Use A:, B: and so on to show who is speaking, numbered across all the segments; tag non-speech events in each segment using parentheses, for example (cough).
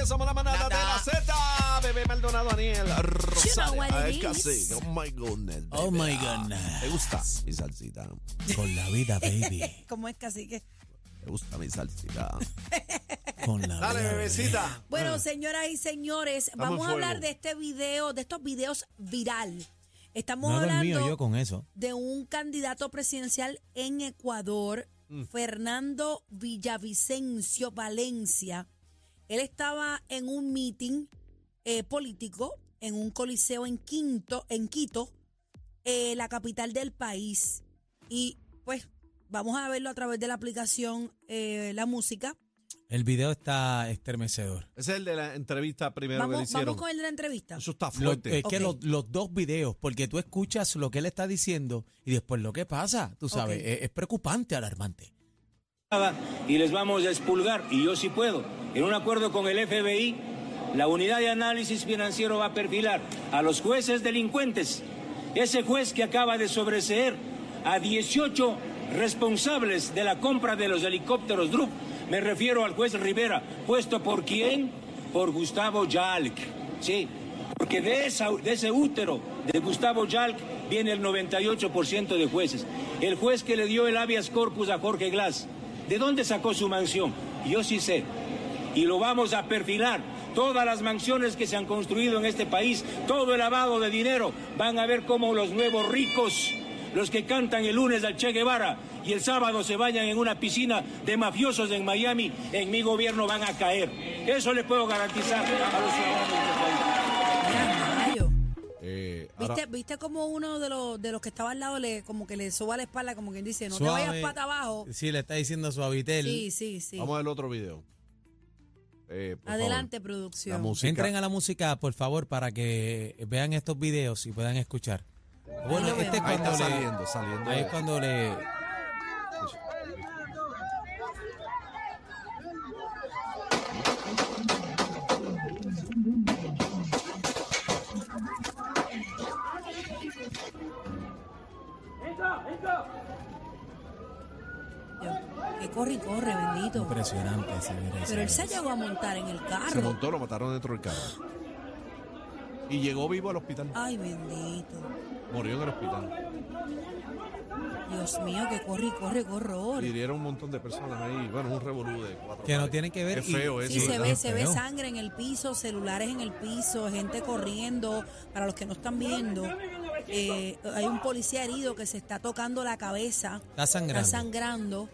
A: tardes, somos la manada de la Z. Bebé Maldonado, Daniel
B: is.
A: casi. Oh my goodness.
C: Oh,
A: bebé.
C: my goodness.
A: Me gusta mi salsita.
C: Con la vida, baby. (laughs)
B: ¿Cómo es cacique?
A: Me gusta mi salsita. (laughs)
C: Con la
A: Dale,
C: vida.
A: bebecita.
B: Bueno, señoras y señores, vamos a hablar de este video, de estos videos viral. Estamos
C: No
B: hablando
C: yo con eso.
B: de un candidato presidencial en Ecuador,
A: Mm.
B: Fernando Villavicencio Valencia. Él estaba en un meeting eh, político en un coliseo en Quinto, en Quito, eh, la capital del país. Y pues vamos a verlo a través de la aplicación eh, La Música.
C: El video está estremecedor.
A: Ese es el de la entrevista primero que le
B: Vamos,
A: hicieron.
B: vamos con el de la entrevista.
A: Eso está
C: Lo-
A: fuerte.
C: es que los, los dos videos, porque tú escuchas lo que él está diciendo y después lo que pasa, tú sabes, es preocupante, alarmante.
D: Y les vamos a expulgar, y yo sí puedo. En un acuerdo con el FBI, la unidad de análisis financiero va a perfilar a los jueces delincuentes. Ese juez que acaba de sobreseer a 18 responsables de la compra de los helicópteros Drup, me refiero al juez Rivera, puesto por quién? Por Gustavo Yalc. Sí, porque de, ese útero de Gustavo Yalc viene el 98% de jueces. El juez que le dio el habeas corpus a Jorge Glass, ¿de dónde sacó su mansión? Yo sí sé. Y lo vamos a perfilar. Todas las mansiones que se han construido en este país, todo el lavado de dinero, van a ver cómo los nuevos ricos, los que cantan el lunes al Che Guevara y el sábado se bañan en una piscina de mafiosos en Miami, en mi gobierno van a caer. Eso le puedo garantizar a los ciudadanos de este país.
A: Ahora-
B: ¿Viste, ¿Viste como uno de los, de los que estaba al lado le como que le suba la espalda, como quien dice, no te vayas pata abajo?
C: Sí, le está diciendo suavitel.
B: Sí, sí, sí.
A: Vamos al otro video. Eh, por
B: Adelante,
A: favor.
B: producción.
A: La música.
C: Entren a la música, por favor, para que vean estos videos y puedan escuchar. Bueno, este es.
A: Ahí
C: cuando
A: está
C: le,
A: saliendo, saliendo.
C: ahí es cuando le,
B: Que corre y corre, bendito.
C: impresionante. y
B: Pero él se llegó a montar en el
A: Se
B: carro.
A: montó, lo mataron dentro del carro. Y llegó vivo al hospital.
B: Ay, bendito.
A: Murió en el hospital.
B: Dios mío, que corre y corre, qué horror.
A: Y un montón de personas ahí. Bueno, un revolú de cuatro.
C: Que no
A: pares.
C: tienen que ver
A: Es
C: y-
A: feo eso.
B: Sí, se ve, se ve sangre en el piso, celulares en el piso, gente corriendo. Para los que no están viendo, eh, hay un policía herido que se está tocando la cabeza.
C: Está sangrando.
B: Está sangrando.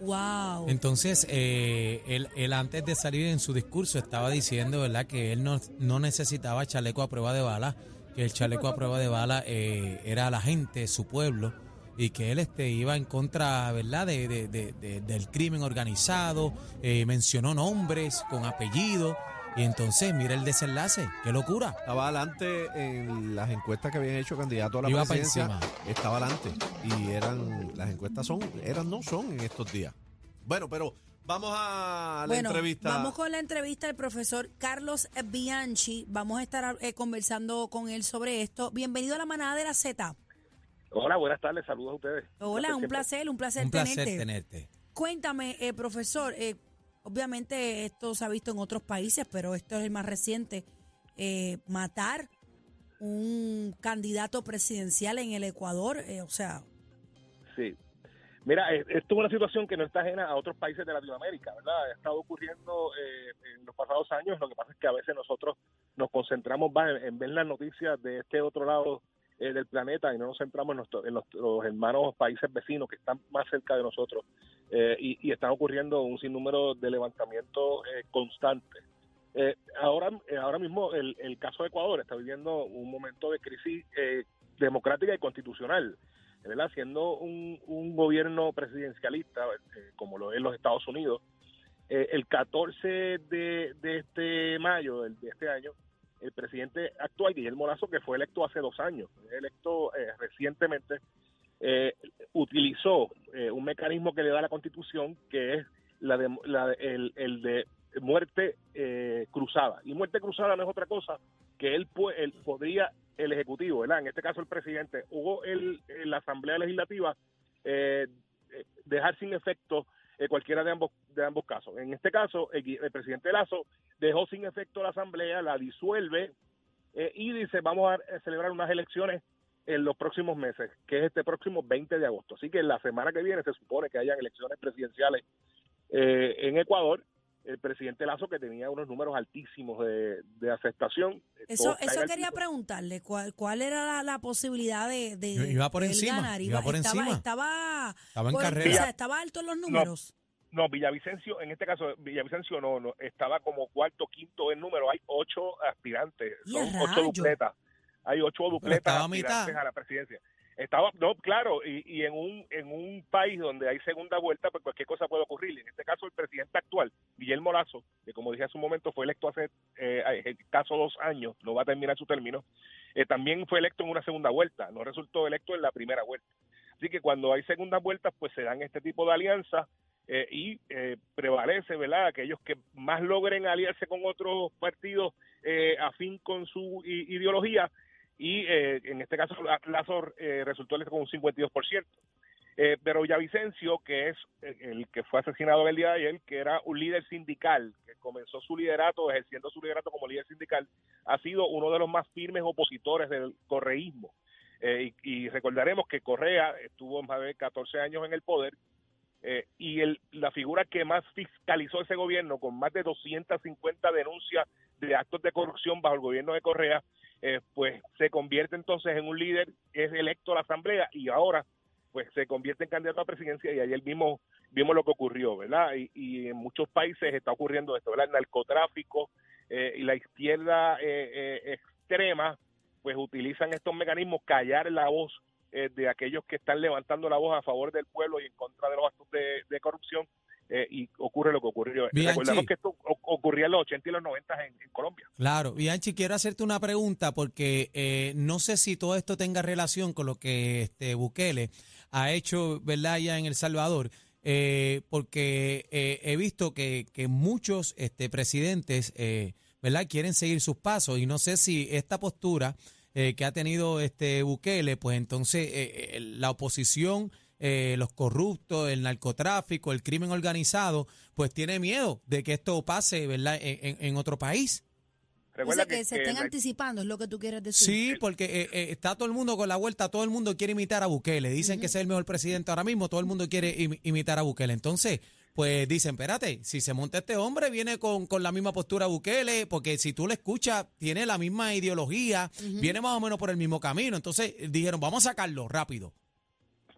B: Wow.
C: Entonces, eh, él, él antes de salir en su discurso estaba diciendo, ¿verdad?, que él no, no necesitaba chaleco a prueba de bala, que el chaleco a prueba de bala eh, era la gente, su pueblo, y que él este, iba en contra, ¿verdad?, de, de- de- de- del crimen organizado, eh, mencionó nombres con apellido, y entonces, mira el desenlace, qué locura.
A: Estaba adelante en las encuestas que habían hecho candidato a la
C: Iba
A: presidencia.
C: encima.
A: Estaba adelante. Y eran, las encuestas son, eran, no son en estos días. Bueno, pero vamos a la
B: bueno,
A: entrevista.
B: vamos con la entrevista del profesor Carlos Bianchi. Vamos a estar eh, conversando con él sobre esto. Bienvenido a la manada de la Z.
E: Hola, buenas tardes, saludos a ustedes.
B: Hola, un placer, un placer,
C: Un placer
B: tenerte.
C: tenerte.
B: Cuéntame, eh, profesor, eh, obviamente esto se ha visto en otros países, pero esto es el más reciente. eh, matar un candidato presidencial en el Ecuador, eh, o sea,
E: Sí. Mira, esto es una situación que no está ajena a otros países de Latinoamérica, ¿verdad? Ha estado ocurriendo eh, en los pasados años. Lo que pasa es que a veces nosotros nos concentramos más en, ver las noticias de este otro lado eh, del planeta y no nos centramos en, nuestro- en los hermanos países vecinos que están más cerca de nosotros. Eh, y, y están ocurriendo un sinnúmero de levantamientos eh, constantes. Eh, ahora, eh, ahora mismo el, el caso de Ecuador está viviendo un momento de crisis eh, democrática y constitucional. ¿verdad? Siendo un, un gobierno presidencialista, como lo es los Estados Unidos, el 14 de, de este mayo de este año, el presidente actual, Guillermo Lazo, que fue electo hace dos años, electo recientemente, eh, utilizó eh, un mecanismo que le da la Constitución, que es la de, la- el, el de muerte eh, cruzada. Y muerte cruzada no es otra cosa que él, él podría, el Ejecutivo, ¿verdad? en este caso el presidente, hubo el, en la Asamblea Legislativa eh, eh, dejar sin efecto eh, cualquiera de ambos, de ambos casos. En este caso, el, el presidente Lazo dejó sin efecto la asamblea, la disuelve eh, y dice vamos a celebrar unas elecciones en los próximos meses, que es este próximo 20 de agosto. Así que la semana que viene se supone que hayan elecciones presidenciales eh, en Ecuador. El presidente Lazo, que tenía unos números altísimos de, de aceptación.
B: Eso,
E: todos
B: eso
E: al
B: quería preguntarle, ¿cuál, cuál era la, la posibilidad de, de
C: Iba por encima,
B: ganar?
C: iba por
B: estaba,
C: encima.
B: Estaba,
C: Estaba en
B: por-
C: carrera.
B: o sea, estaba alto en los números.
E: No, Villavicencio, en este caso, Villavicencio no, no, estaba como cuarto, quinto en número. Hay ocho aspirantes,
B: ¡Y
E: son
B: a
E: ocho dupletas. Hay ocho dupletas
C: a
E: la presidencia. Estaba, no, claro, y, y en un en un país donde hay segunda vuelta, pues cualquier cosa puede ocurrir. En este caso, el presidente actual, Guillermo Lazo, que como dije hace un momento, fue electo hace eh, caso dos años, no va a terminar su término, eh, también fue electo en una segunda vuelta, no resultó electo en la primera vuelta. Así que cuando hay segundas vueltas, pues se dan este tipo de alianzas eh, y eh, prevalece, ¿verdad? Aquellos que más logren aliarse con otros partidos eh, afín con su ideología y eh, en este caso La- Lazo eh, resultó electo con un 52%. Eh, pero Villavicencio, que es eh, el que fue asesinado el día de ayer, que era un líder sindical, que comenzó su liderato, ejerciendo su liderato como líder sindical, ha sido uno de los más firmes opositores del correísmo. Eh, y, y recordaremos que Correa estuvo más de 14 años en el poder eh, y el, la figura que más fiscalizó ese gobierno, con más de 250 denuncias de actos de corrupción bajo el gobierno de Correa, eh, pues se convierte entonces en un líder, es electo a la Asamblea y ahora pues se convierte en candidato a presidencia y ayer mismo vimos lo que ocurrió, ¿verdad? Y, y en muchos países está ocurriendo esto, ¿verdad? El narcotráfico eh, y la izquierda eh, eh, extrema pues utilizan estos mecanismos, callar la voz eh, de aquellos que están levantando la voz a favor del pueblo y en contra de los actos de corrupción eh, y ocurre lo que ocurrió.
C: Bianchi.
E: Recordemos que esto ocurría en los 80 y los 90 en, en Colombia.
C: Claro, Bianchi, quiero hacerte una pregunta porque eh, no sé si todo esto tenga relación con lo que este Bukele ha hecho, ¿verdad?, ya en El Salvador, eh, porque eh, he visto que, que muchos este, presidentes, eh, ¿verdad?, quieren seguir sus pasos y no sé si esta postura eh, que ha tenido este Bukele, pues entonces la oposición, eh, los corruptos, el narcotráfico, el crimen organizado, pues tiene miedo de que esto pase, ¿verdad?, en, en- en otro país.
E: Recuerda
B: Dice que, se estén anticipando, es lo que tú quieres decir.
C: Sí, porque eh, eh, está todo el mundo con la vuelta, todo el mundo quiere imitar a Bukele. Dicen que es el mejor presidente ahora mismo, todo el mundo quiere im- imitar a Bukele. Entonces, pues dicen, espérate, si se monta este hombre, viene con, con la misma postura Bukele, porque si tú le escuchas, tiene la misma ideología, viene más o menos por el mismo camino. Entonces, dijeron, vamos a sacarlo rápido.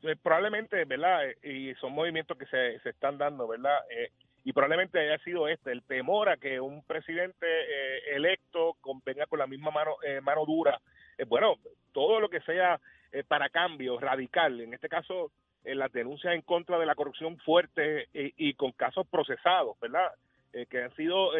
E: Eh, probablemente, ¿verdad? Eh, Y son movimientos que se, se están dando, ¿verdad? Eh, y probablemente haya sido este, el temor a que un presidente eh, electo venga con la misma mano, eh, mano dura. Bueno, todo lo que sea para cambio radical, en este caso, las denuncias en contra de la corrupción fuerte y con casos procesados, ¿verdad? Que han sido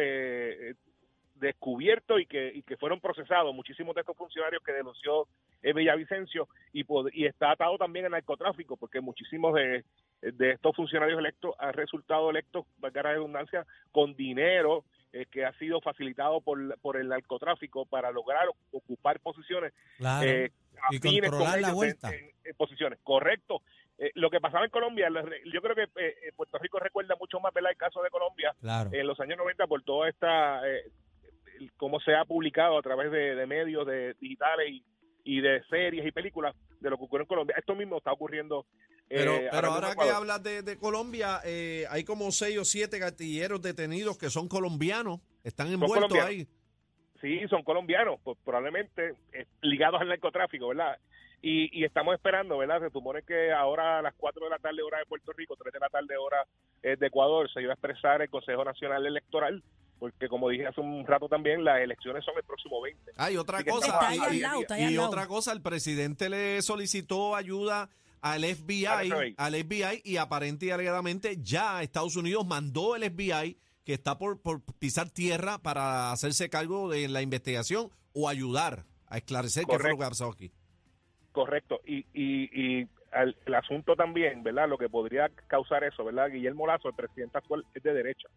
E: descubiertos y que, y que fueron procesados. Muchísimos de estos funcionarios que denunció eh, Villavicencio y, está atado también al narcotráfico, porque muchísimos de, de estos funcionarios electos han resultado electos, valga la redundancia, con dinero eh, que ha sido facilitado por, por el narcotráfico para lograr ocupar posiciones
C: Claro.
E: eh,
C: Y
E: afines con
C: controlar la
E: ellos en-
C: vuelta.
E: En, en posiciones. Correcto. Eh, lo que pasaba en Colombia, yo creo que eh, Puerto Rico recuerda mucho más ¿verdad? el caso de Colombia
C: claro.
E: en los años 90 por toda esta, eh, cómo se ha publicado a través de, de medios de digitales y, y de series y películas de lo que ocurre en Colombia. Esto mismo está ocurriendo. eh,
A: Pero, pero
E: mismo
A: ahora que hablas de, de Colombia, eh, hay como seis o siete gatilleros detenidos que son colombianos, están envueltos
E: colombianos.
A: ahí.
E: Sí, son colombianos, pues probablemente eh, ligados al narcotráfico, ¿verdad? Y, y estamos esperando, ¿verdad? Se supone que ahora a las 4 de la tarde hora de Puerto Rico, 3 de la tarde hora eh, de Ecuador, se iba a expresar el Consejo Nacional Electoral, porque como dije hace un rato también, las elecciones son el próximo 20.
A: Hay otra
E: Así que
A: cosa,
B: Está ahí
A: y-
B: al
A: y-
B: lado, está ahí
A: y
B: al lado.
A: otra cosa, el presidente le solicitó ayuda al FBI,
E: Al FBI.
A: al FBI y aparente y alegadamente ya Estados Unidos mandó el FBI que está por, por pisar tierra para hacerse cargo de la investigación o ayudar a esclarecer qué fue lo que pasó aquí.
E: Correcto. Y, y, y al- el asunto también, ¿verdad? Lo que podría causar eso, ¿verdad? Guillermo Lazo, el presidente actual, es de derecha.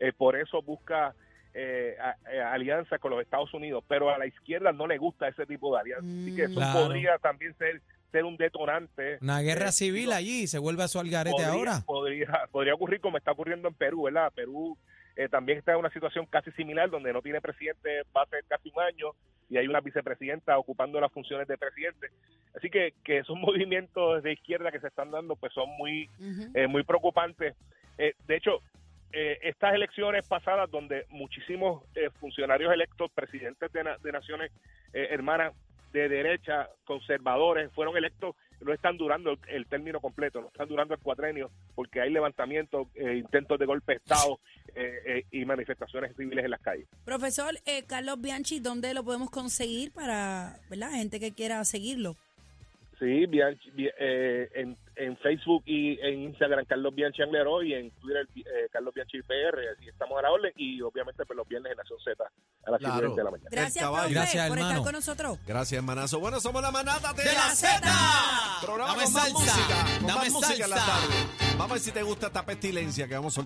E: Eh, por eso busca eh, a- eh, alianzas con los Estados Unidos, pero a la izquierda no le gusta ese tipo de alianzas. Así que eso
C: Claro.
E: podría también ser, ser un detonante.
C: Una guerra
E: eh,
C: civil
E: no,
C: allí, se vuelve a su algarete
E: podría,
C: ahora.
E: Podría, podría ocurrir como está ocurriendo en Perú, ¿verdad? Perú también está en una situación casi similar, donde no tiene presidente va a ser casi un año y hay una vicepresidenta ocupando las funciones de presidente. Así que, que esos (laughs) movimientos de izquierda que se están dando pues son muy, muy preocupantes. de hecho, estas elecciones pasadas donde muchísimos funcionarios electos, presidentes de, naciones hermanas de derecha, conservadores, fueron electos, no están durando el, término completo, no están durando el cuatrenio, porque hay levantamientos, eh, intentos de golpe de Estado eh, eh, y manifestaciones civiles en las calles.
B: Profesor Carlos Bianchi, ¿dónde lo podemos conseguir para la gente que quiera seguirlo?
E: Sí, Bianchi, eh, en, en, Facebook y en Instagram Carlos Bianchi Anglero y en Twitter eh, Carlos Bianchi PR, así estamos a la orden y obviamente pues los viernes en Nación Z a las claro. de la mañana.
B: Gracias, profe, Gracias por estar con nosotros.
A: Gracias, hermanazo. Bueno, somos la manada de,
B: de la Z.
A: Programa con más música, con más música en la tarde. Vamos a ver si te gusta esta pestilencia que vamos a